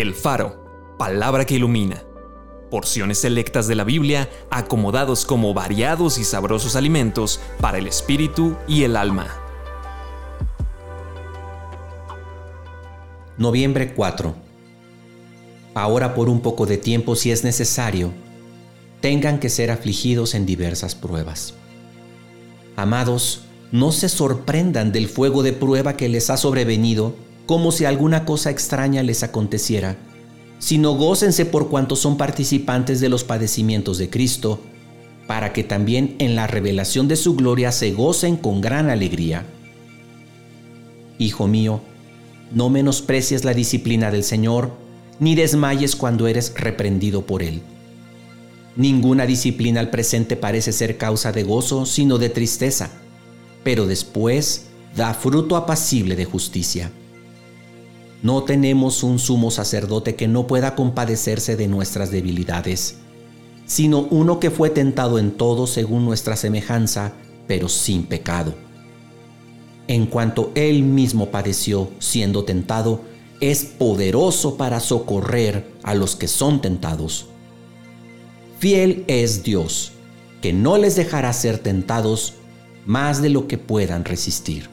El Faro, palabra que ilumina. Porciones selectas de la Biblia acomodados como variados y sabrosos alimentos para el espíritu y el alma. Noviembre 4. Ahora por un poco de tiempo si es necesario, tengan que ser afligidos en diversas pruebas. Amados, no se sorprendan del fuego de prueba que les ha sobrevenido como si alguna cosa extraña les aconteciera, sino gócense por cuanto son participantes de los padecimientos de Cristo, para que también en la revelación de su gloria se gocen con gran alegría. Hijo mío, no menosprecies la disciplina del Señor, ni desmayes cuando eres reprendido por Él. Ninguna disciplina al presente parece ser causa de gozo, sino de tristeza, pero después da fruto apacible de justicia. No tenemos un sumo sacerdote que no pueda compadecerse de nuestras debilidades, sino uno que fue tentado en todo según nuestra semejanza, pero sin pecado. En cuanto él mismo padeció siendo tentado, es poderoso para socorrer a los que son tentados. Fiel es Dios, que no les dejará ser tentados más de lo que puedan resistir.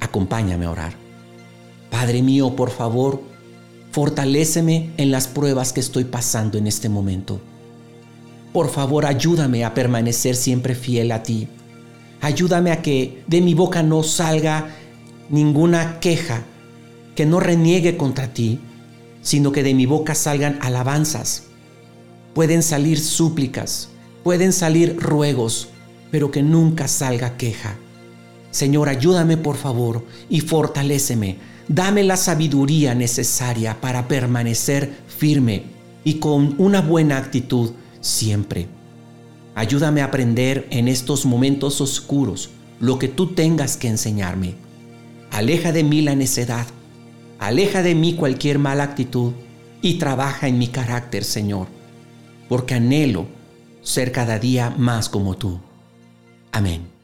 Acompáñame a orar. Padre mío, por favor, fortaléceme en las pruebas que estoy pasando en este momento. Por favor, ayúdame a permanecer siempre fiel a ti. Ayúdame a que de mi boca no salga ninguna queja, que no reniegue contra ti, sino que de mi boca salgan alabanzas. Pueden salir súplicas, pueden salir ruegos, pero que nunca salga queja. Señor, ayúdame por favor y fortaléceme Dame la sabiduría necesaria para permanecer firme y con una buena actitud siempre. Ayúdame a aprender en estos momentos oscuros lo que tú tengas que enseñarme. Aleja de mí la necedad, aleja de mí cualquier mala actitud y trabaja en mi carácter, Señor, porque anhelo ser cada día más como tú. Amén.